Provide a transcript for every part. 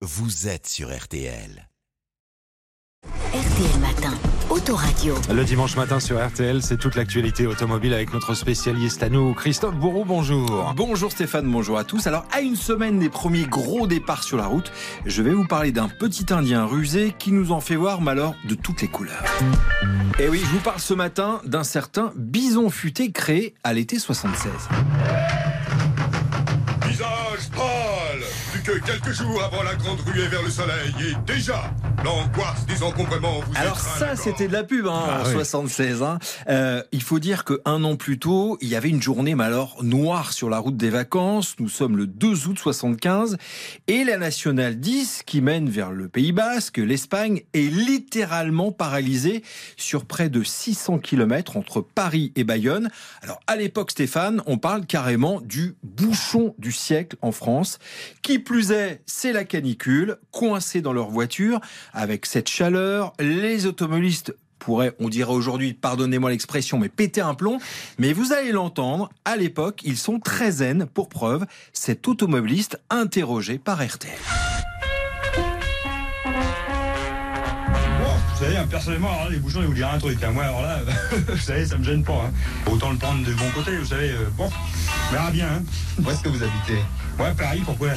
vous êtes sur RTL. RTL Matin, Autoradio. Le dimanche matin sur RTL, c'est toute l'actualité automobile avec notre spécialiste à nous, Christophe Bourreau, bonjour. Bonjour Stéphane, bonjour à tous. Alors, à une semaine des premiers gros départs sur la route, je vais vous parler d'un petit Indien rusé qui nous en fait voir, malheur de toutes les couleurs. Et oui, je vous parle ce matin d'un certain bison futé créé à l'été 76. Que quelques jours avant la grande ruée vers le soleil Et déjà, l'angoisse des encombrements vous Alors ça, c'était de la pub, hein, Ah en oui. 76. hein. Euh, il faut dire qu'un an plus tôt, il y avait une journée, mais alors noire sur la route des vacances. Nous sommes le 2 août 75 et la nationale 10, qui mène vers le Pays Basque, l'Espagne, est littéralement paralysée sur près de 600 km entre Paris et Bayonne. Alors à l'époque, Stéphane, on parle carrément du bouchon du siècle en France. Qui plus est, c'est la canicule, coincés dans leur voiture avec cette chaleur. Les automobilistes pourraient, on dirait aujourd'hui, pardonnez-moi l'expression, mais péter un plomb. Mais vous allez l'entendre, à l'époque, ils sont très zen, pour preuve, cet automobiliste interrogé par RTL. Bon, vous savez, hein, personnellement, alors là, les bouchons, ils vous dire un truc. hein. Moi, alors là, vous savez, ça me gêne pas. hein. Autant le prendre de bon côté, vous savez. euh, bon, on verra bien. Hein. Où est-ce que vous habitez? Ouais, Paris, pourquoi?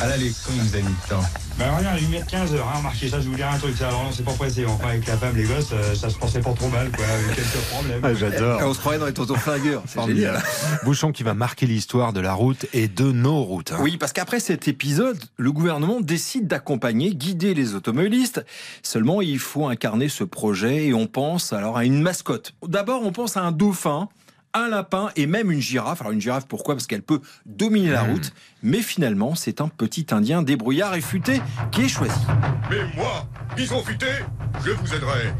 À l'aller, combien vous avez mis de temps Ben rien, 1 m 15 heures, hein, remarquez ça, je vais vous dire un truc. Ça, alors, non, c'est pas pressé. Enfin, avec la femme, les gosses, euh, ça se passait pas trop mal, quoi. Avec quelques problèmes. Ah, J'adore. on se croirait dans les tontons flingueurs, c'est génial. Bouchon qui va marquer l'histoire de la route et de nos routes. hein. Oui, parce qu'après cet épisode, le gouvernement décide d'accompagner, guider les automobilistes. Seulement, il faut incarner ce projet et on pense alors à une mascotte. D'abord, on pense à un dauphin, un lapin et même une girafe. Alors une girafe, pourquoi? Parce qu'elle peut dominer la route. Mais finalement, c'est un petit Indien débrouillard et futé qui est choisi. Mais moi, bison futé, je vous aiderai.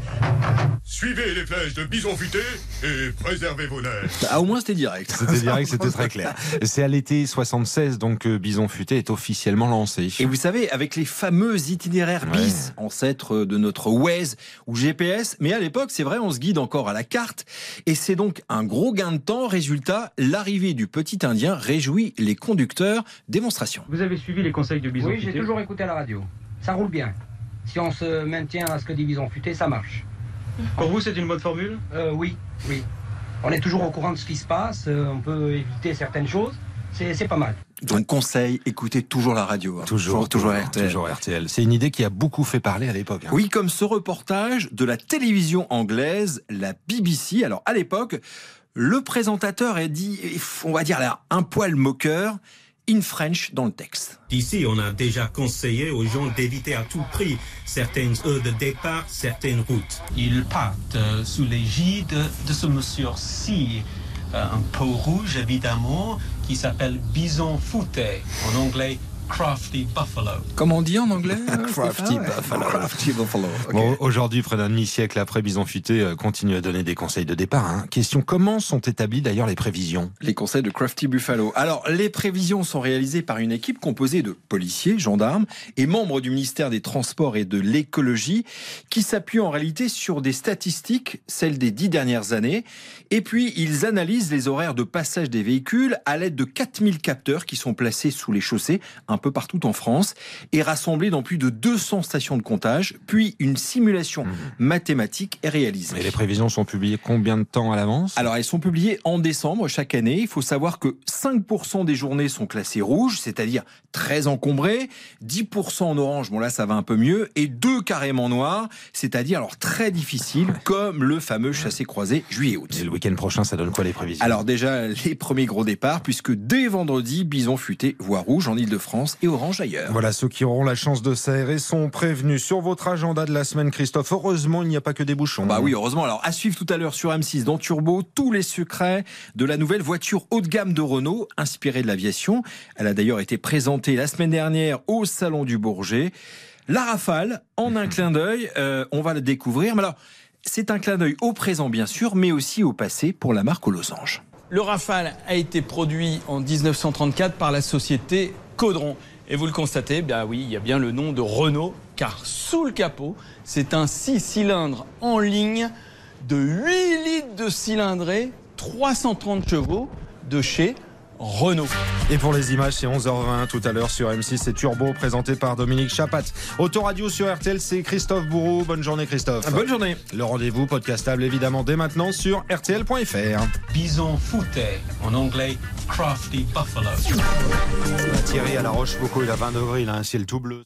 Suivez les flèches de bison futé et préservez vos nerfs. Ah, au moins, c'était direct. C'était direct, c'était très clair. C'est à l'été 76 donc que Bison Futé est officiellement lancé. Et vous savez, avec les fameux itinéraires Ouais. bis, ancêtres de notre Waze ou GPS, mais à l'époque, c'est vrai, on se guide encore à la carte, et c'est donc un gros gain de temps. Résultat, l'arrivée du petit Indien réjouit les conducteurs. Démonstration. Vous avez suivi les conseils de Bison Oui, j'ai toujours écouté à la radio. Ça roule bien. Si on se maintient à ce que dit Bison Futé, ça marche. Pour vous, c'est une bonne formule? Euh, oui, oui. On est toujours au courant de ce qui se passe, euh, on peut éviter certaines choses. C'est pas mal. Donc conseil, écoutez toujours la radio. hein. Toujours, toujours RTL. toujours RTL. C'est une idée qui a beaucoup fait parler à l'époque. hein. Oui, comme ce reportage de la télévision anglaise, la BBC. Alors à l'époque, le présentateur a dit, on va dire là, un poil moqueur, in French dans le texte. Ici, on a déjà conseillé aux gens d'éviter à tout prix certaines heures de départ, certaines routes. Ils partent euh, sous l'égide de ce monsieur-ci, euh, un peau rouge évidemment, qui s'appelle Bison Fouté, en anglais Crafty Buffalo. Comment on dit en anglais Crafty Buffalo. Crafty Buffalo. Bon, aujourd'hui, près d'un demi-siècle après Bison Futé, euh, continue à donner des conseils de départ. hein. Question comment sont établies d'ailleurs les prévisions? Les conseils de Crafty Buffalo. Alors, les prévisions sont réalisées par une équipe composée de policiers, gendarmes et membres du ministère des Transports et de l'écologie qui s'appuient en réalité sur des statistiques, celles des dix dernières années. Et puis, ils analysent les horaires de passage des véhicules à l'aide de 4000 capteurs qui sont placés sous les chaussées un peu partout en France et rassemblés dans plus de 200 stations de comptage. Puis, une simulation mathématique est réalisée. Et les prévisions sont publiées combien de temps à l'avance? Alors, elles sont publiées en décembre chaque année. Il faut savoir que 5% des journées sont classées rouges, c'est-à-dire très encombrées. 10% en orange, bon là, ça va un peu mieux. Et 2 carrément noirs, c'est-à-dire alors très difficile, comme le fameux chassé-croisé juillet-août. Et le week-end prochain, ça donne quoi les prévisions? Alors déjà, les premiers gros départs, puisque dès vendredi, bison futé, voie rouge en Ile-de-France et orange ailleurs. Voilà, ceux qui auront la chance de s'aérer sont prévenus. Sur votre agenda de la semaine, Christophe, heureusement, il n'y a pas que des bouchons. Bah oui, heureusement. Alors, à suivre tout à l'heure sur M6 dans Turbo, tous les secrets de la nouvelle voiture haut de gamme de Renault, inspirée de l'aviation. Elle a d'ailleurs été présentée la semaine dernière au Salon du Bourget. La Rafale, en un clin d'œil, euh, on va le découvrir. Mais alors, c'est un clin d'œil au présent, bien sûr, mais aussi au passé pour la marque aux losanges. Le Rafale a été produit en 1934 par la société Caudron. Et vous le constatez, bien oui, il y a bien le nom de Renault, car sous le capot, c'est un 6 cylindres en ligne de 8 litres de cylindrée, 330 chevaux de chez Renault. Et pour les images, c'est 11h20 tout à l'heure sur M6, c'est Turbo présenté par Dominique Chapat. Autoradio sur RTL, c'est Christophe Bourreau. Bonne journée Christophe. Bonne journée. Le rendez-vous podcastable évidemment dès maintenant sur rtl.fr. Bison fouté, en anglais Crafty Buffalo. Thierry à la Rochefoucauld, il a 20 degrés, il a un ciel tout bleu.